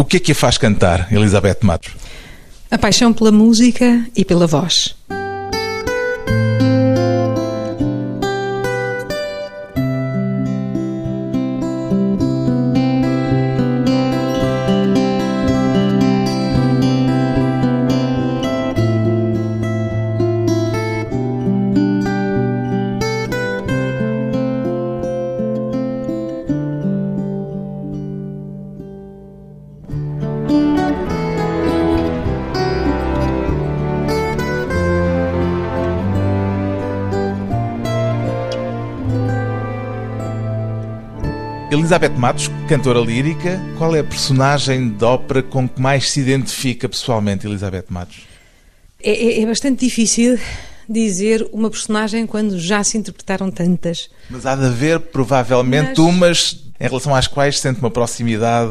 O que é que a faz cantar, Elizabeth Matos? A paixão pela música e pela voz. Elizabeth Matos, cantora lírica, qual é a personagem de ópera com que mais se identifica pessoalmente, Elizabeth Matos? É, é, é bastante difícil dizer uma personagem quando já se interpretaram tantas. Mas há de haver, provavelmente, Mas... umas em relação às quais sente uma proximidade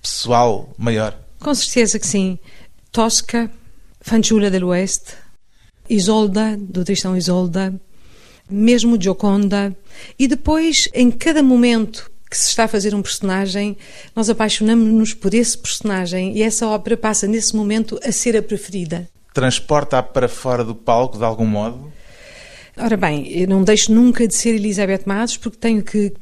pessoal maior. Com certeza que sim. Tosca, Fanciulla del Oeste, Isolda, do Tristão Isolda, mesmo Gioconda, e depois, em cada momento que se está a fazer um personagem, nós apaixonamos-nos por esse personagem e essa ópera passa nesse momento a ser a preferida. Transporta-a para fora do palco de algum modo? Ora bem, eu não deixo nunca de ser Elizabeth Matos porque tenho que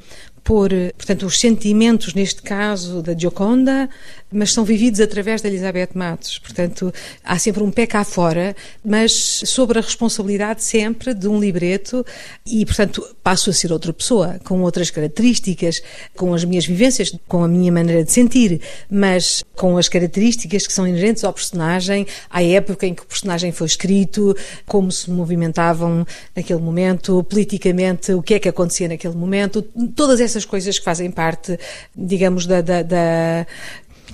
pôr, portanto, os sentimentos, neste caso, da Gioconda, mas são vividos através da Elizabeth Matos. Portanto, há sempre um pé cá fora, mas sobre a responsabilidade sempre de um libreto e, portanto, passo a ser outra pessoa, com outras características, com as minhas vivências, com a minha maneira de sentir, mas com as características que são inerentes ao personagem, à época em que o personagem foi escrito, como se movimentavam naquele momento, politicamente, o que é que acontecia naquele momento, todas essas coisas que fazem parte, digamos, da, da, da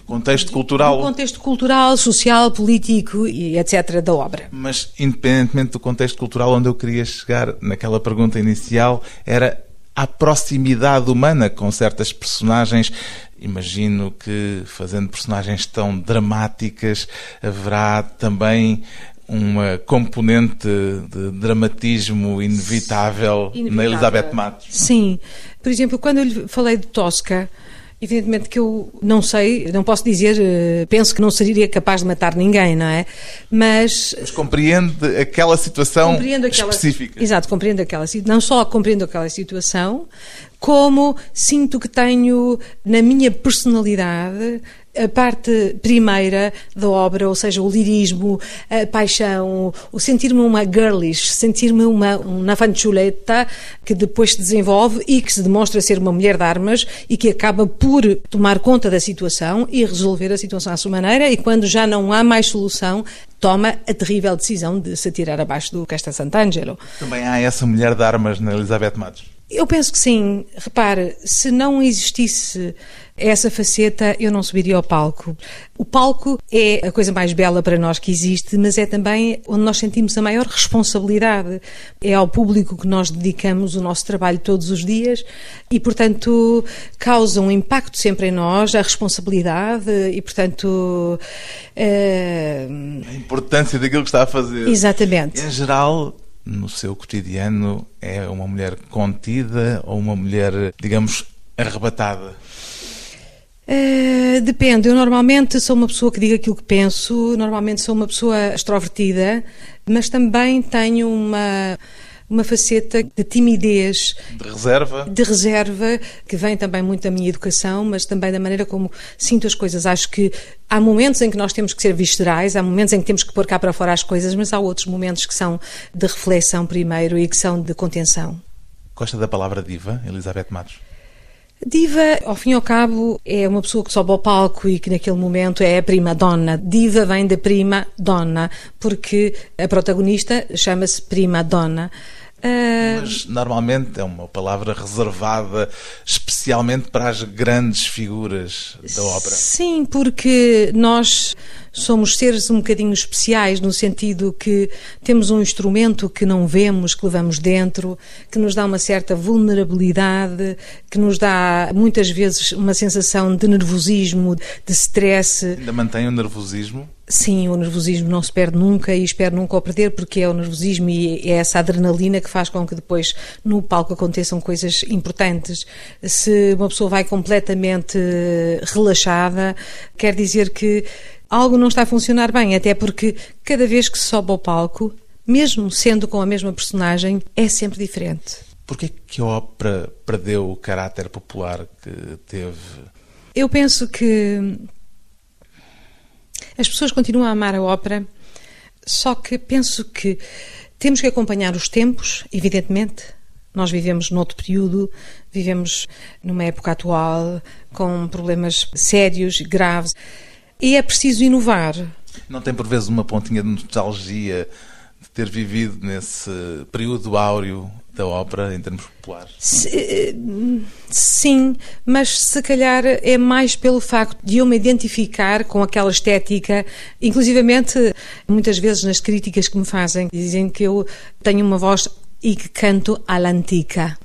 contexto cultural. O contexto cultural, social, político e etc. da obra. Mas, independentemente do contexto cultural onde eu queria chegar naquela pergunta inicial, era a proximidade humana com certas personagens. Imagino que, fazendo personagens tão dramáticas, haverá também uma componente de dramatismo inevitável, inevitável. na Elizabeth Matos. Sim. Por exemplo, quando eu lhe falei de Tosca, Evidentemente que eu não sei, não posso dizer, eh, penso que não seria capaz de matar ninguém, não é? Mas. Mas compreende aquela situação compreendo aquela, específica. Exato, compreendo aquela situação. Não só compreendo aquela situação, como sinto que tenho na minha personalidade a parte primeira da obra, ou seja, o lirismo, a paixão, o sentir-me uma girlish, sentir-me uma, uma fanciuleta que depois se desenvolve e que se demonstra ser uma mulher de armas e que acaba por tomar conta da situação e resolver a situação à sua maneira e quando já não há mais solução, toma a terrível decisão de se atirar abaixo do Castel Sant'Angelo. Também há essa mulher de armas na Elizabeth Matos. Eu penso que sim. Repare, se não existisse essa faceta, eu não subiria ao palco. O palco é a coisa mais bela para nós que existe, mas é também onde nós sentimos a maior responsabilidade. É ao público que nós dedicamos o nosso trabalho todos os dias e, portanto, causa um impacto sempre em nós, a responsabilidade e, portanto. Uh... A importância daquilo que está a fazer. Exatamente. Em geral, no seu cotidiano é uma mulher contida ou uma mulher, digamos, arrebatada? Uh, depende. Eu normalmente sou uma pessoa que diga aquilo que penso, normalmente sou uma pessoa extrovertida, mas também tenho uma uma faceta de timidez. De reserva. De reserva, que vem também muito da minha educação, mas também da maneira como sinto as coisas. Acho que há momentos em que nós temos que ser viscerais, há momentos em que temos que pôr cá para fora as coisas, mas há outros momentos que são de reflexão primeiro e que são de contenção. Gosta da palavra diva, Elizabeth Matos? Diva, ao fim e ao cabo, é uma pessoa que sobe ao palco e que naquele momento é a prima donna. Diva vem da prima donna, porque a protagonista chama-se prima donna. Uh... Mas normalmente é uma palavra reservada especialmente para as grandes figuras da ópera. Sim, porque nós somos seres um bocadinho especiais no sentido que temos um instrumento que não vemos, que levamos dentro, que nos dá uma certa vulnerabilidade, que nos dá muitas vezes uma sensação de nervosismo, de stress. Ainda mantém o nervosismo? Sim, o nervosismo não se perde nunca e espero nunca o perder, porque é o nervosismo e é essa adrenalina que faz com que depois no palco aconteçam coisas importantes. Se uma pessoa vai completamente relaxada, quer dizer que algo não está a funcionar bem, até porque cada vez que se sobe ao palco, mesmo sendo com a mesma personagem, é sempre diferente. Porquê que a ópera perdeu o caráter popular que teve? Eu penso que as pessoas continuam a amar a ópera, só que penso que temos que acompanhar os tempos, evidentemente. Nós vivemos noutro período, vivemos numa época atual com problemas sérios, graves, e é preciso inovar. Não tem por vezes uma pontinha de nostalgia de ter vivido nesse período áureo da ópera em termos populares? Sim, mas se calhar é mais pelo facto de eu me identificar com aquela estética, inclusivamente muitas vezes nas críticas que me fazem, dizem que eu tenho uma voz e que canto à lantica.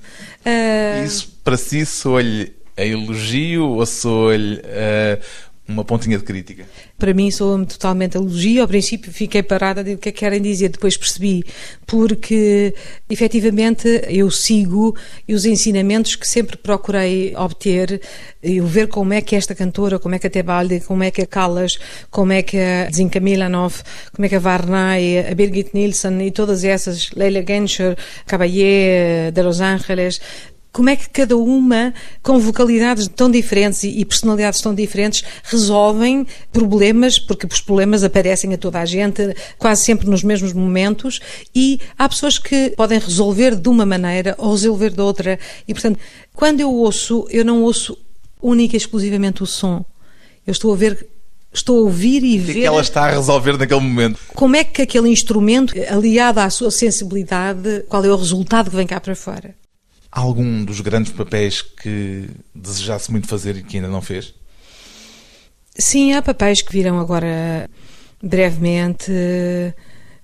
Uh... Isso para si soa-lhe a elogio ou soa-lhe uh, uma pontinha de crítica? Para mim soa-me totalmente elogio. Ao princípio fiquei parada de o que é que querem dizer, depois percebi, porque efetivamente eu sigo os ensinamentos que sempre procurei obter, eu ver como é que esta cantora, como é que a Tebaldi, como é que a Callas, como é que a Zinka Milanov, como é que a Varnay, a Birgit Nilsson e todas essas, Leila Genscher, Caballé de Los Angeles, como é que cada uma, com vocalidades tão diferentes e personalidades tão diferentes, resolvem problemas, porque os problemas aparecem a toda a gente, quase sempre nos mesmos momentos, e há pessoas que podem resolver de uma maneira ou resolver de outra. E, portanto, quando eu ouço, eu não ouço única e exclusivamente o som. Eu estou a ver estou a ouvir e o ver. O que, é que ela está a resolver naquele momento? Como é que aquele instrumento, aliado à sua sensibilidade, qual é o resultado que vem cá para fora? Algum dos grandes papéis que desejasse muito fazer e que ainda não fez? Sim, há papéis que virão agora brevemente,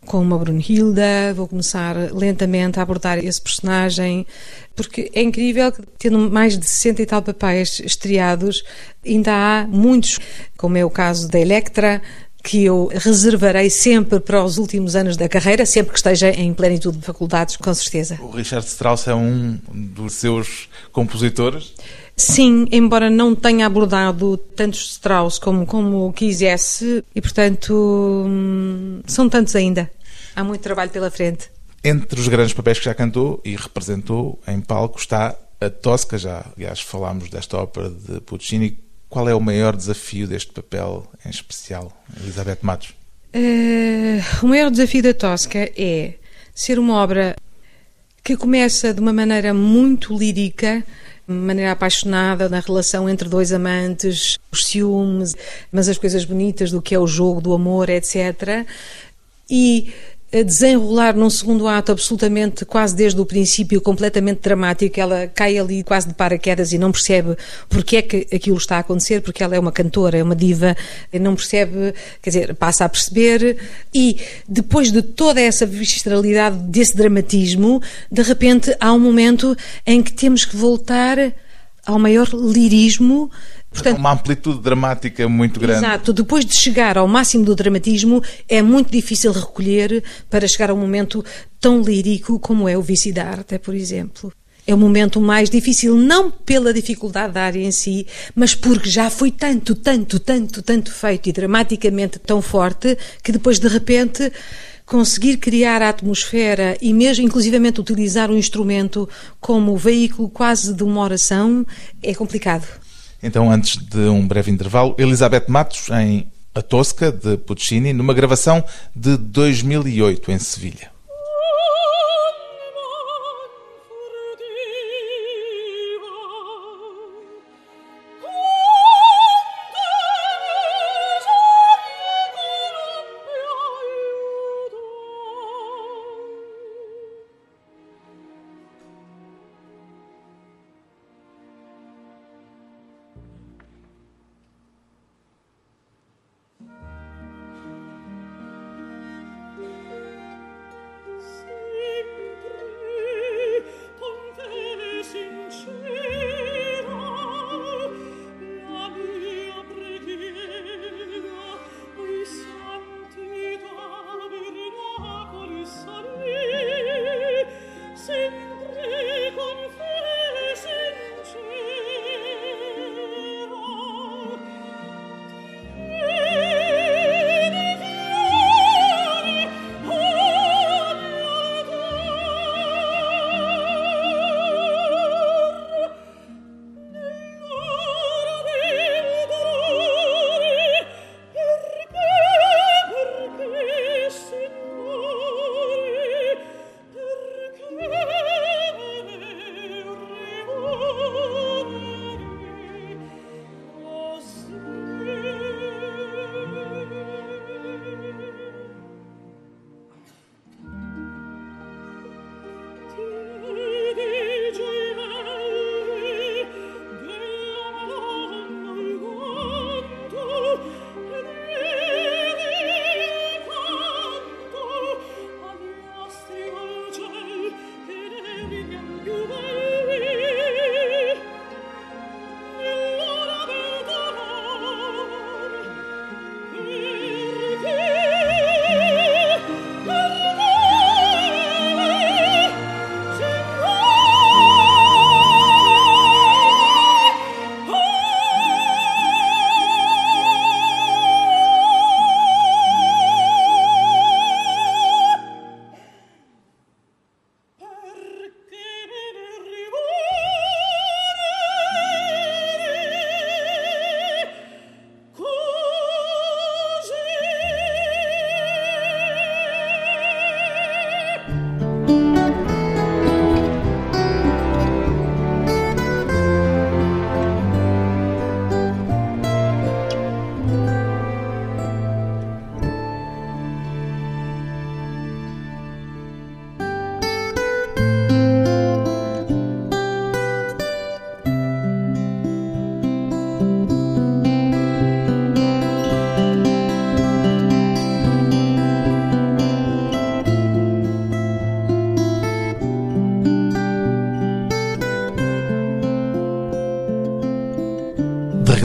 como a Brunhilda. Vou começar lentamente a abordar esse personagem, porque é incrível que, tendo mais de 60 e tal papéis estreados, ainda há muitos, como é o caso da Electra, que eu reservarei sempre para os últimos anos da carreira, sempre que esteja em plenitude de faculdades, com certeza. O Richard Strauss é um dos seus compositores? Sim, embora não tenha abordado tantos Strauss como, como quisesse, e portanto hum, são tantos ainda. Há muito trabalho pela frente. Entre os grandes papéis que já cantou e representou em palco está a Tosca, já aliás falámos desta ópera de Puccini. Qual é o maior desafio deste papel em especial, Elizabeth Matos? Uh, o maior desafio da Tosca é ser uma obra que começa de uma maneira muito lírica, de maneira apaixonada na relação entre dois amantes, os ciúmes, mas as coisas bonitas do que é o jogo do amor, etc. E a desenrolar num segundo ato absolutamente, quase desde o princípio, completamente dramático. Ela cai ali quase de paraquedas e não percebe porque é que aquilo está a acontecer, porque ela é uma cantora, é uma diva, não percebe, quer dizer, passa a perceber. E depois de toda essa visceralidade, desse dramatismo, de repente há um momento em que temos que voltar ao maior lirismo Portanto, uma amplitude dramática muito grande. Exato. Depois de chegar ao máximo do dramatismo, é muito difícil recolher para chegar a um momento tão lírico como é o Vici da Arte, por exemplo. É o momento mais difícil, não pela dificuldade da área em si, mas porque já foi tanto, tanto, tanto, tanto feito e dramaticamente tão forte que depois de repente conseguir criar a atmosfera e mesmo inclusivamente utilizar o instrumento como veículo quase de uma oração é complicado. Então, antes de um breve intervalo, Elizabeth Matos em A Tosca, de Puccini, numa gravação de 2008 em Sevilha.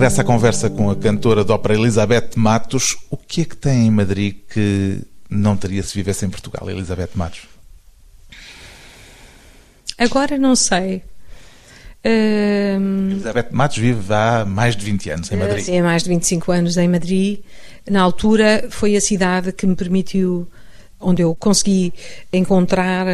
Regressa à conversa com a cantora de ópera Elizabeth Matos. O que é que tem em Madrid que não teria se vivesse em Portugal, Elizabeth Matos? Agora não sei. Uh... Elizabeth Matos vive há mais de 20 anos em Madrid. Sim, há mais de 25 anos em Madrid. Na altura foi a cidade que me permitiu, onde eu consegui encontrar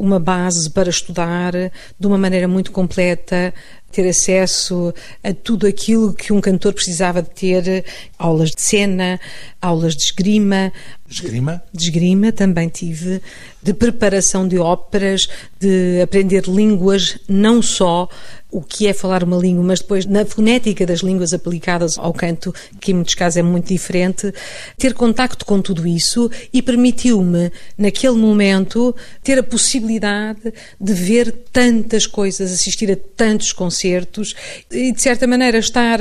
uma base para estudar de uma maneira muito completa, ter acesso a tudo aquilo que um cantor precisava de ter, aulas de cena, aulas de esgrima. Esgrima? De esgrima também tive, de preparação de óperas, de aprender línguas, não só o que é falar uma língua, mas depois na fonética das línguas aplicadas ao canto, que em muitos casos é muito diferente, ter contacto com tudo isso e permitiu-me, naquele momento, ter a possibilidade de ver tantas coisas, assistir a tantos concertos e, de certa maneira, estar,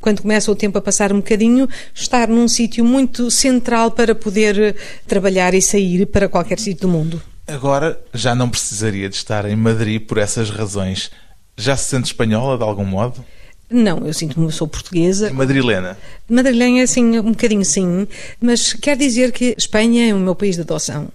quando começa o tempo a passar um bocadinho, estar num sítio muito central para poder trabalhar e sair para qualquer sítio do mundo. Agora já não precisaria de estar em Madrid por essas razões. Já se sente espanhola de algum modo? Não, eu sinto-me, sou portuguesa. Madrilena? Madrilena, assim, um bocadinho sim, mas quer dizer que Espanha é o meu país de adoção.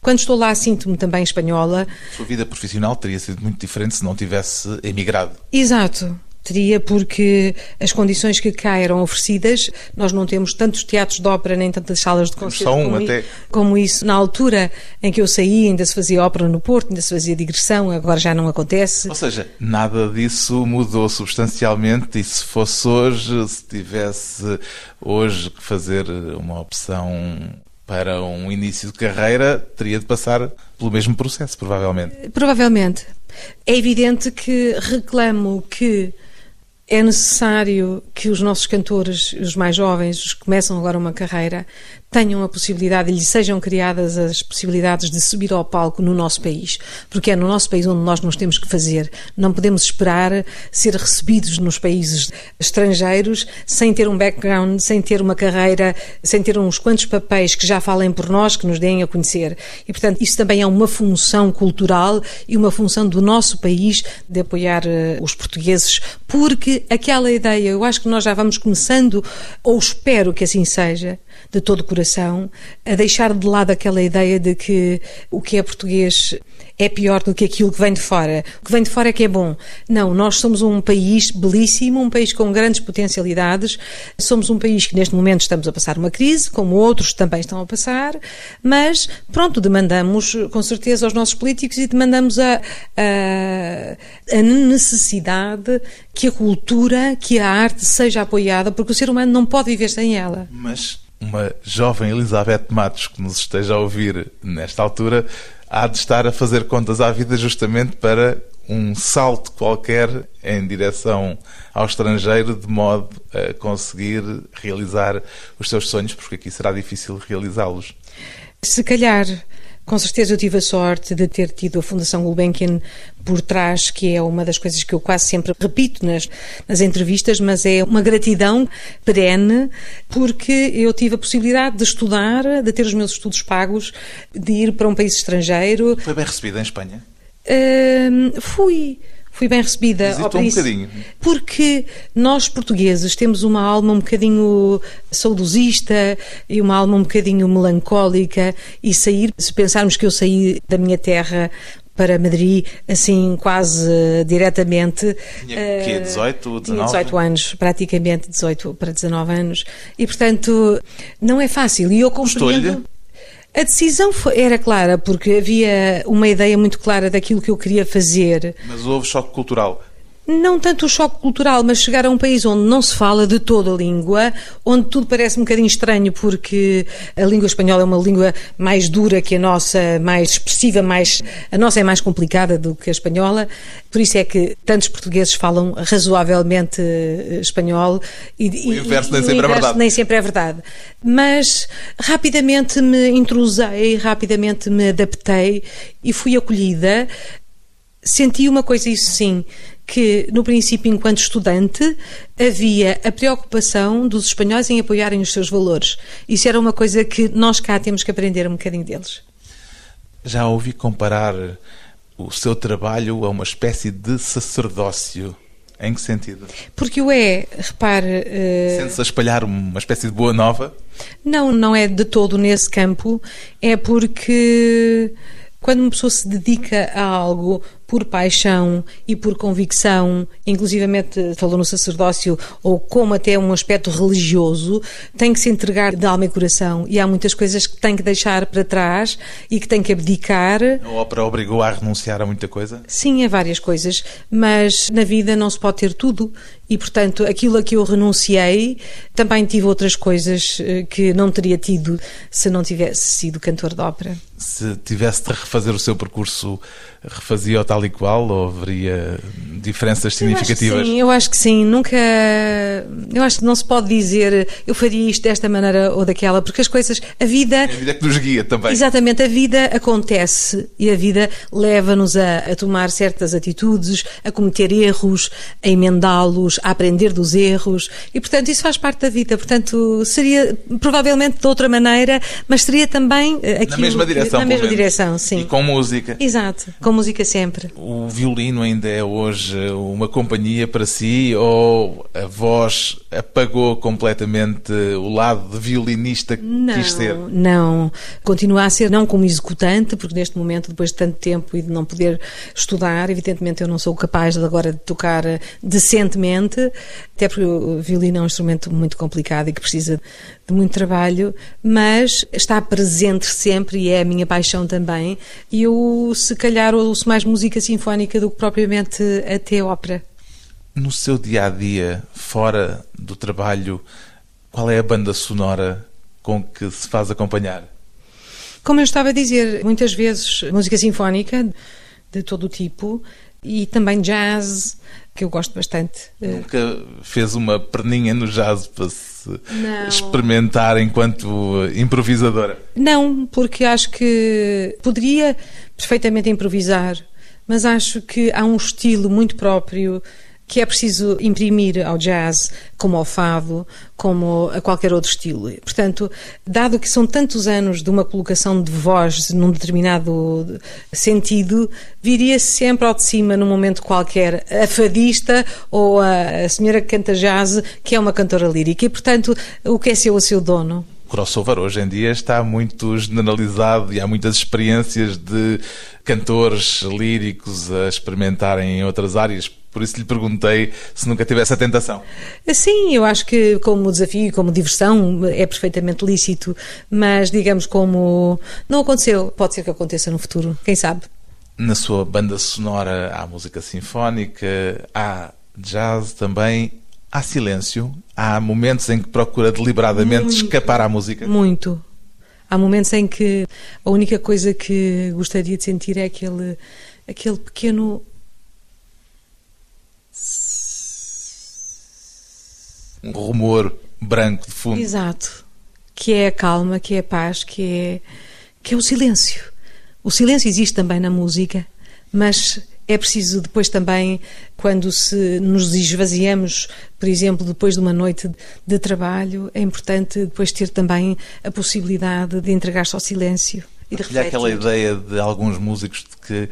Quando estou lá, sinto-me também espanhola. A sua vida profissional teria sido muito diferente se não tivesse emigrado. Exato. Teria porque as condições que cá eram oferecidas, nós não temos tantos teatros de ópera nem tantas salas de concerto um, como, até. como isso. Na altura em que eu saí, ainda se fazia ópera no Porto, ainda se fazia digressão, agora já não acontece. Ou seja, nada disso mudou substancialmente e se fosse hoje, se tivesse hoje que fazer uma opção para um início de carreira, teria de passar pelo mesmo processo, provavelmente. Provavelmente. É evidente que reclamo que é necessário que os nossos cantores, os mais jovens, os que começam agora uma carreira, tenham a possibilidade lhes sejam criadas as possibilidades de subir ao palco no nosso país, porque é no nosso país onde nós nos temos que fazer. Não podemos esperar ser recebidos nos países estrangeiros sem ter um background, sem ter uma carreira, sem ter uns quantos papéis que já falem por nós, que nos deem a conhecer. E, portanto, isso também é uma função cultural e uma função do nosso país de apoiar uh, os portugueses, porque aquela ideia, eu acho que nós já vamos começando, ou espero que assim seja, de todo o coração, a deixar de lado aquela ideia de que o que é português é pior do que aquilo que vem de fora. O que vem de fora é que é bom. Não, nós somos um país belíssimo, um país com grandes potencialidades. Somos um país que neste momento estamos a passar uma crise, como outros também estão a passar, mas pronto, demandamos com certeza aos nossos políticos e demandamos a, a, a necessidade que a cultura, que a arte seja apoiada, porque o ser humano não pode viver sem ela. Mas uma jovem Elizabeth Matos que nos esteja a ouvir nesta altura há de estar a fazer contas à vida justamente para um salto qualquer em direção ao estrangeiro de modo a conseguir realizar os seus sonhos, porque aqui será difícil realizá-los. Se calhar com certeza eu tive a sorte de ter tido a Fundação Gulbenkian por trás, que é uma das coisas que eu quase sempre repito nas, nas entrevistas, mas é uma gratidão perene, porque eu tive a possibilidade de estudar, de ter os meus estudos pagos, de ir para um país estrangeiro. Foi bem recebida em Espanha? Uh, fui fui bem recebida Visitou ao um bocadinho. Porque nós portugueses temos uma alma um bocadinho saudosista e uma alma um bocadinho melancólica e sair, se pensarmos que eu saí da minha terra para Madrid, assim, quase uh, diretamente. Tinha uh, quê? 18, 19? Tinha 18 anos, praticamente 18 para 19 anos. E, portanto, não é fácil. E eu compreendo... A decisão foi, era clara, porque havia uma ideia muito clara daquilo que eu queria fazer. Mas houve choque cultural não tanto o choque cultural, mas chegar a um país onde não se fala de toda a língua, onde tudo parece um bocadinho estranho, porque a língua espanhola é uma língua mais dura que a nossa, mais expressiva, mais a nossa é mais complicada do que a espanhola. Por isso é que tantos portugueses falam razoavelmente eh, espanhol e, o inverso, e, nem, sempre é verdade. nem sempre é verdade. Mas rapidamente me intrusei, rapidamente me adaptei e fui acolhida. Senti uma coisa, isso sim, que, no princípio, enquanto estudante, havia a preocupação dos espanhóis em apoiarem os seus valores. Isso era uma coisa que nós cá temos que aprender um bocadinho deles. Já ouvi comparar o seu trabalho a uma espécie de sacerdócio. Em que sentido? Porque o é, repare. Uh... Sente-se a espalhar uma espécie de boa nova? Não, não é de todo nesse campo. É porque quando uma pessoa se dedica a algo por paixão e por convicção, inclusivamente falou no sacerdócio, ou como até um aspecto religioso, tem que se entregar de alma e coração. E há muitas coisas que tem que deixar para trás e que tem que abdicar. A ópera obrigou a renunciar a muita coisa? Sim, a várias coisas, mas na vida não se pode ter tudo. E, portanto, aquilo a que eu renunciei, também tive outras coisas eh, que não teria tido se não tivesse sido cantor de ópera. Se tivesse de refazer o seu percurso, refazia-o tal e qual ou haveria diferenças significativas? Eu sim, eu acho que sim. Nunca. Eu acho que não se pode dizer eu faria isto desta maneira ou daquela, porque as coisas. A vida. É a vida que nos guia também. Exatamente, a vida acontece e a vida leva-nos a, a tomar certas atitudes, a cometer erros, a emendá-los, a aprender dos erros e, portanto, isso faz parte da vida. Portanto, seria provavelmente de outra maneira, mas seria também aquilo, na mesma direção. Na mesma direção, sim. E com música. Exato, com música sempre. O violino ainda é hoje uma companhia para si ou a voz apagou completamente o lado de violinista que não, quis ser? Não, continua a ser não como executante, porque neste momento, depois de tanto tempo e de não poder estudar, evidentemente eu não sou capaz de agora de tocar decentemente até porque o violino é um instrumento muito complicado e que precisa de muito trabalho, mas está presente sempre e é a minha paixão também. E eu, se calhar, ouço mais música sinfónica do que propriamente até ópera. No seu dia a dia, fora do trabalho, qual é a banda sonora com que se faz acompanhar? Como eu estava a dizer, muitas vezes música sinfónica de todo o tipo e também jazz, que eu gosto bastante. Nunca fez uma perninha no jazz para se Não. experimentar enquanto improvisadora? Não, porque acho que poderia perfeitamente improvisar, mas acho que há um estilo muito próprio que é preciso imprimir ao jazz, como ao fado, como a qualquer outro estilo. Portanto, dado que são tantos anos de uma colocação de voz num determinado sentido, viria -se sempre ao de cima, num momento qualquer, a fadista ou a, senhora que canta jazz, que é uma cantora lírica. E, portanto, o que é seu a seu dono? crossover hoje em dia está muito generalizado e há muitas experiências de cantores líricos a experimentarem em outras áreas. Por isso lhe perguntei se nunca tivesse a tentação. Sim, eu acho que como desafio, como diversão, é perfeitamente lícito, mas digamos como não aconteceu, pode ser que aconteça no futuro, quem sabe. Na sua banda sonora há música sinfónica, há jazz também, há silêncio, há momentos em que procura deliberadamente muito, escapar à música. Muito. Há momentos em que a única coisa que gostaria de sentir é aquele, aquele pequeno um rumor branco de fundo. Exato. Que é a calma, que é a paz, que é, que é o silêncio. O silêncio existe também na música, mas é preciso depois também, quando se nos esvaziamos, por exemplo, depois de uma noite de trabalho, é importante depois ter também a possibilidade de entregar-se ao silêncio e de refletir. aquela ideia de alguns músicos de que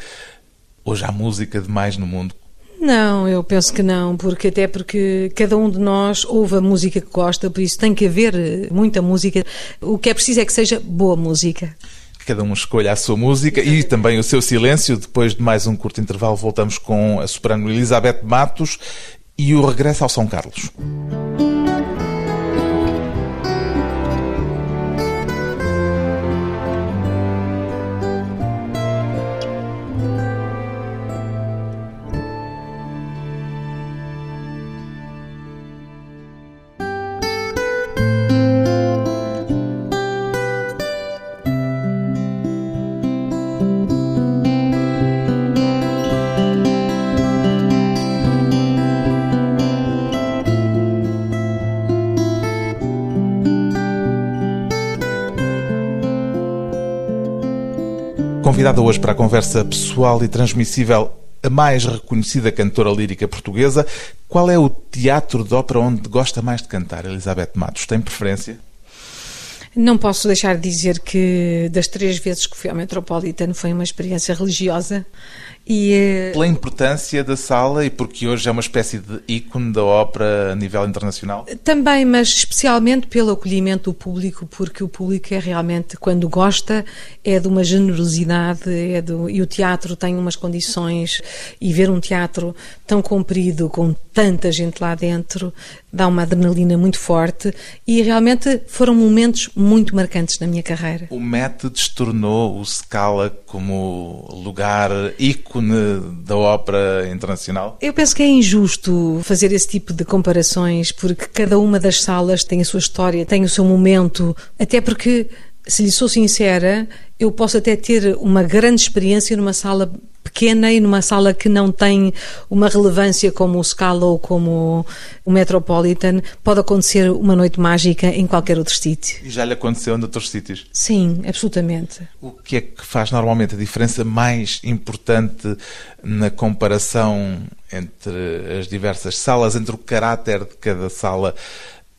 hoje há música demais no mundo. Não, eu penso que não, porque até porque cada um de nós ouve a música que gosta, por isso tem que haver eh, muita música. O que é preciso é que seja boa música. Cada um escolha a sua música e também o seu silêncio. Depois de mais um curto intervalo, voltamos com a soprano Elizabeth Matos e o regresso ao São Carlos. Convidada hoje para a conversa pessoal e transmissível a mais reconhecida cantora lírica portuguesa. Qual é o teatro de ópera onde gosta mais de cantar, Elizabeth Matos? Tem preferência? Não posso deixar de dizer que das três vezes que fui ao Metropolitan foi uma experiência religiosa. E, eh, Pela importância da sala e porque hoje é uma espécie de ícone da ópera a nível internacional? Também, mas especialmente pelo acolhimento do público, porque o público é realmente, quando gosta, é de uma generosidade é do, e o teatro tem umas condições e ver um teatro tão comprido, com tanta gente lá dentro, dá uma adrenalina muito forte e realmente foram momentos muito marcantes na minha carreira. O Met destornou o Scala como lugar ícone da ópera internacional? Eu penso que é injusto fazer esse tipo de comparações porque cada uma das salas tem a sua história, tem o seu momento, até porque se lhe sou sincera, eu posso até ter uma grande experiência numa sala pequena e numa sala que não tem uma relevância como o Scala ou como o Metropolitan, pode acontecer uma noite mágica em qualquer outro sítio. E já lhe aconteceu em outros sítios? Sim, absolutamente. O que é que faz normalmente a diferença mais importante na comparação entre as diversas salas, entre o caráter de cada sala,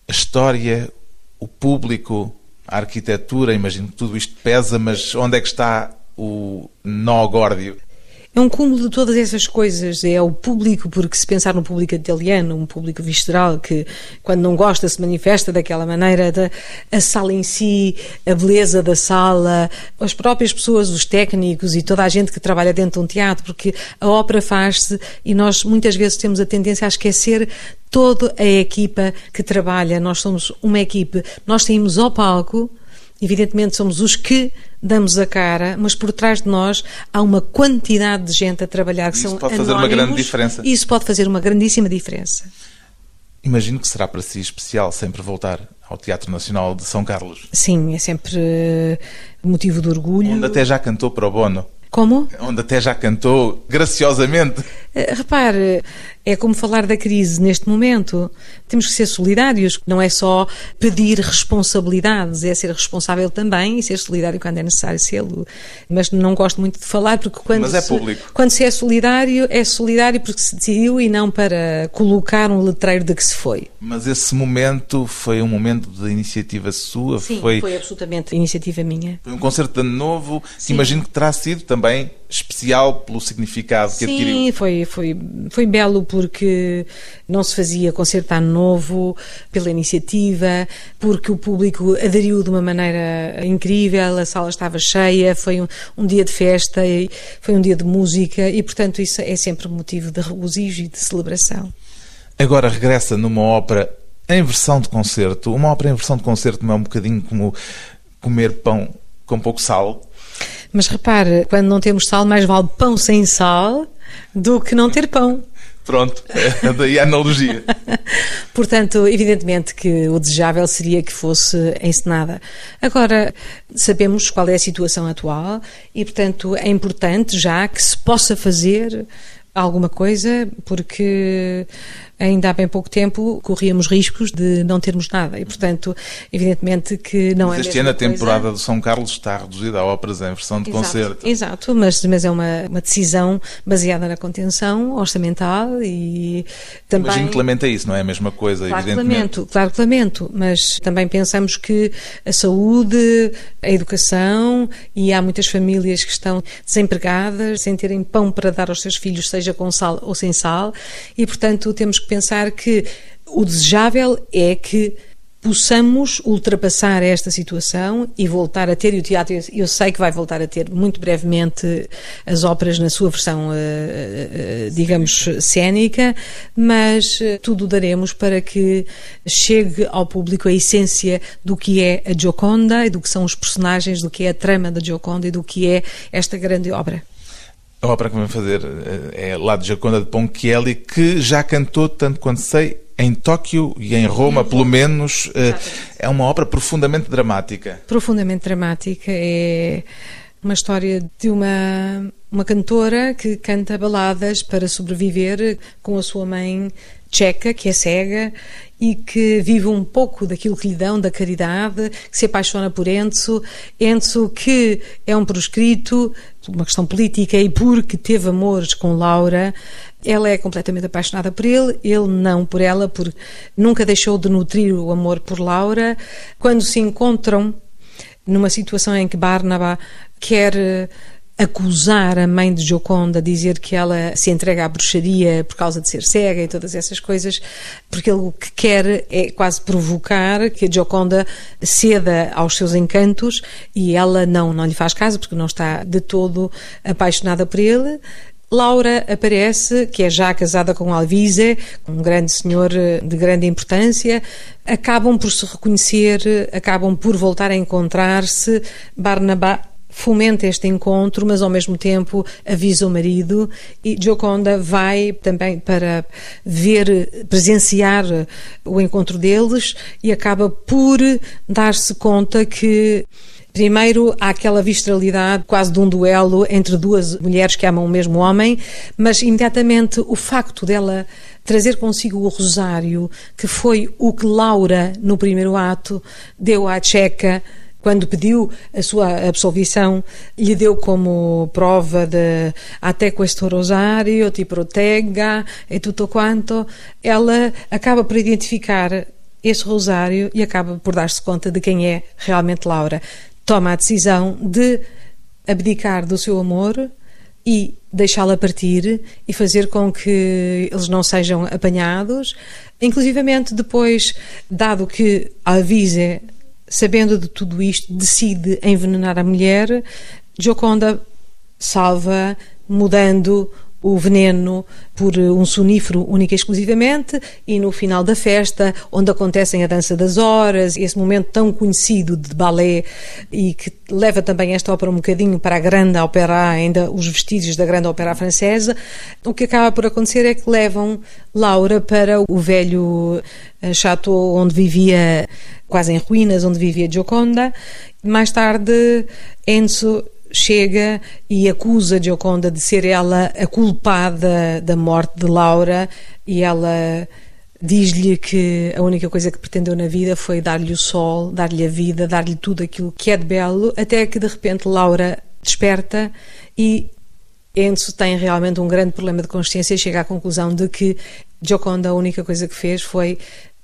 a história, o público, a arquitetura? Imagino que tudo isto pesa, mas onde é que está o nó górdio? É um cúmulo de todas essas coisas. É o público, porque se pensar no público italiano, um público visceral que, quando não gosta, se manifesta daquela maneira, da, a sala em si, a beleza da sala, as próprias pessoas, os técnicos e toda a gente que trabalha dentro de um teatro, porque a ópera faz-se e nós muitas vezes temos a tendência a esquecer toda a equipa que trabalha. Nós somos uma equipe, nós saímos ao palco Evidentemente somos os que damos a cara, mas por trás de nós há uma quantidade de gente a trabalhar que isso são pode fazer uma grande diferença. E isso pode fazer uma grandíssima diferença. Imagino que será para si especial sempre voltar ao Teatro Nacional de São Carlos. Sim, é sempre eh, motivo de orgulho. Onde até já cantou para o Bono. Como? Onde até já cantou graciosamente. Uh, repare, é como falar da crise neste momento. Temos que ser solidários, não é só pedir responsabilidades, é ser responsável também e ser solidário quando é necessário sê-lo. Mas não gosto muito de falar porque quando, é público. Se, quando se é solidário, é solidário porque se decidiu e não para colocar um letreiro de que se foi. Mas esse momento foi um momento de iniciativa sua? Sim, foi, foi absolutamente iniciativa minha. Foi um concerto de ano novo, Sim. imagino que terá sido também especial pelo significado que Sim, adquiriu. Sim, foi, foi, foi belo porque não se fazia concerto ano novo, pela iniciativa, porque o público aderiu de uma maneira incrível, a sala estava cheia, foi um, um dia de festa, foi um dia de música e, portanto, isso é sempre motivo de regozijo e de celebração. Agora regressa numa ópera em versão de concerto. Uma ópera em versão de concerto não é um bocadinho como comer pão com pouco sal? Mas repare, quando não temos sal, mais vale pão sem sal do que não ter pão. Pronto, é daí a analogia. Portanto, evidentemente que o desejável seria que fosse encenada. Agora, sabemos qual é a situação atual e, portanto, é importante já que se possa fazer alguma coisa, porque ainda há bem pouco tempo corríamos riscos de não termos nada e, portanto, evidentemente que não mas é este ano a temporada do São Carlos está reduzida a óperas em versão de exato, concerto. Exato, mas, mas é uma, uma decisão baseada na contenção orçamental e também... Imagino que lamenta isso, não é a mesma coisa, claro evidentemente. Lamento, claro que lamento, mas também pensamos que a saúde, a educação e há muitas famílias que estão desempregadas, sem terem pão para dar aos seus filhos, seja com sal ou sem sal, e portanto temos que pensar que o desejável é que possamos ultrapassar esta situação e voltar a ter, e o teatro, eu sei que vai voltar a ter muito brevemente as óperas na sua versão, eh, eh, digamos, cénica, mas eh, tudo daremos para que chegue ao público a essência do que é a Gioconda e do que são os personagens, do que é a trama da Gioconda e do que é esta grande obra. A ópera que vamos fazer eh, é lá de Jaconda de Ponchielli, que já cantou, tanto quanto sei, em Tóquio e em Roma, pelo menos. Eh, é uma ópera profundamente dramática. Profundamente dramática. É uma história de uma, uma cantora que canta baladas para sobreviver com a sua mãe tcheca, que é cega e que vive um pouco daquilo que lhe dão, da caridade, que se apaixona por Enzo. Enzo, que é um proscrito, uma questão política, e porque teve amores com Laura, Ela é completamente apaixonada por ele, ele não por ela, porque nunca deixou de nutrir o amor por Laura. Quando se encontram numa situação em que Barnaba quer eh, acusar a mãe de Joconda, dizer que ela se entrega à bruxaria por causa de ser cega e todas essas coisas, porque ele o que quer é quase provocar que a Joconda ceda aos seus encantos e ela não, não lhe faz caso porque não está de todo apaixonada por ele. Laura aparece, que é já casada com Alvise, um grande senhor de grande importância, acabam por se reconhecer, acabam por voltar a encontrar-se. Barnabá fomenta este encontro, mas ao mesmo tempo avisa o marido e Gioconda vai também para ver, presenciar o encontro deles e acaba por dar-se conta que Primeiro, há aquela visceralidade quase de um duelo entre duas mulheres que amam o mesmo homem, mas imediatamente o facto dela trazer consigo o rosário, que foi o que Laura, no primeiro ato, deu à Checa quando pediu a sua absolvição, lhe deu como prova de até questo rosário ti protegga e tutto quanto, ela acaba por identificar esse rosário e acaba por dar-se conta de quem é realmente Laura toma a decisão de abdicar do seu amor e deixá-la partir e fazer com que eles não sejam apanhados. Inclusivamente depois, dado que Alvise, sabendo de tudo isto, decide envenenar a mulher, Gioconda salva, mudando o veneno por um sonífero única e exclusivamente e no final da festa, onde acontecem a dança das horas, esse momento tão conhecido de balé e que leva também esta ópera um bocadinho para a grande ópera, ainda os vestígios da grande ópera francesa, o que acaba por acontecer é que levam Laura para o velho eh, chateau onde vivia quase em ruínas, onde vivia Gioconda. Mais tarde, Enzo chega e acusa Gioconda de ser ela a culpada da morte de Laura e ela diz-lhe que a única coisa que pretendeu na vida foi dar-lhe o sol, dar-lhe a vida, dar-lhe tudo aquilo que é de belo, até que de repente Laura desperta e Enzo tem realmente um grande problema de consciência e chega à conclusão de que Gioconda a única coisa que fez foi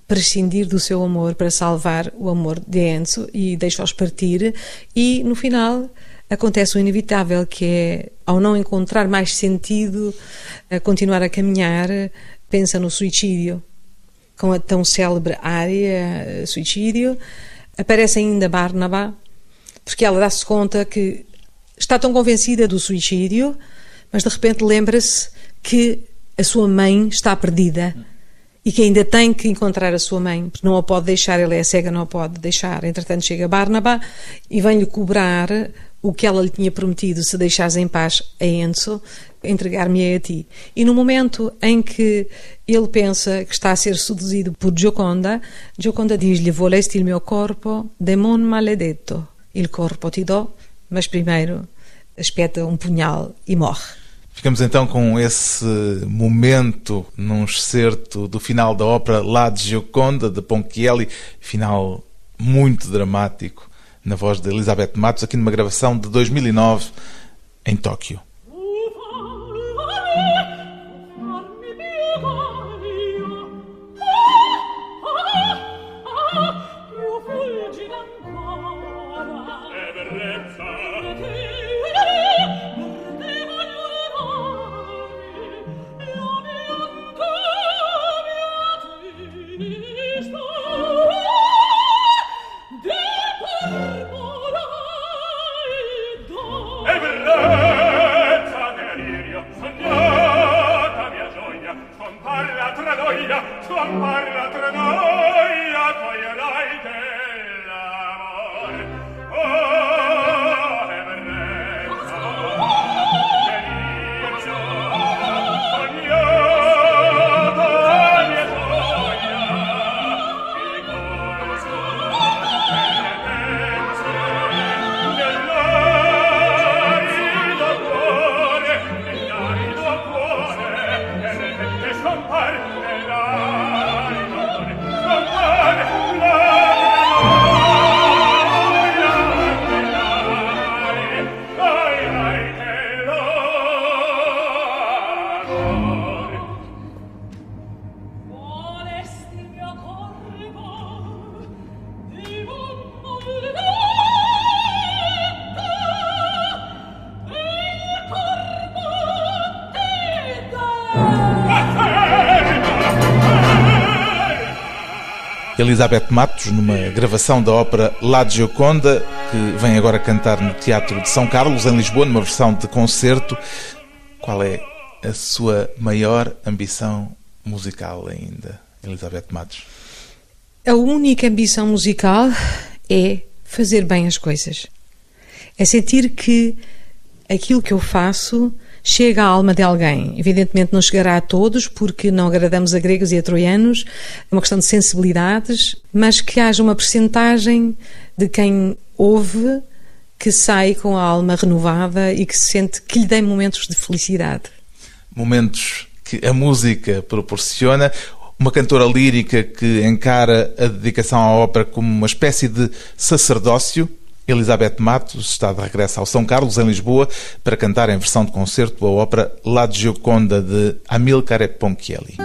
prescindir do seu amor para salvar o amor de Enzo e deixa-os partir e no final acontece o inevitável, que é, ao não encontrar mais sentido a continuar a caminhar, pensa no suicídio. Com a tão célebre área, eh, suicídio, aparece ainda Barnaba, porque ela dá-se conta que está tão convencida do suicídio, mas de repente lembra-se que a sua mãe está perdida e que ainda tem que encontrar a sua mãe, porque não a pode deixar, ela é cega, não a pode deixar. Entretanto, chega Barnaba e vem-lhe cobrar o que ela lhe tinha prometido, se deixares em paz a Enzo, entregar-me a ti. E no momento em que ele pensa que está a ser seduzido por Gioconda, Gioconda diz-lhe: Volesti il mio corpo, demon maledetto. Il corpo ti do, mas primeiro espeta um punhal e morre. Ficamos então com esse momento num excerto do final da ópera La Gioconda, de Ponchielli, final muito dramático na voz de Elizabeth Matos, aqui numa gravação de 2009 em Tóquio. Elizabeth Matos, numa gravação da ópera La Gioconda, que vem agora cantar no Teatro de São Carlos, em Lisboa, numa versão de concerto. Qual é a sua maior ambição musical ainda, Elizabeth Matos? A única ambição musical é fazer bem as coisas. É sentir que aquilo que eu faço chega à alma de alguém. Evidentemente não chegará a todos, porque não agradamos a gregos e a troianos, é uma questão de sensibilidades, mas que haja uma percentagem de quem ouve que sai com a alma renovada e que se sente que lhe dê momentos de felicidade. Momentos que a música proporciona. Uma cantora lírica que encara a dedicação à ópera como uma espécie de sacerdócio Elizabeth Matos está de regresso ao São Carlos, em Lisboa, para cantar em versão de concerto a ópera La Gioconda de Amilcare Ponchielli.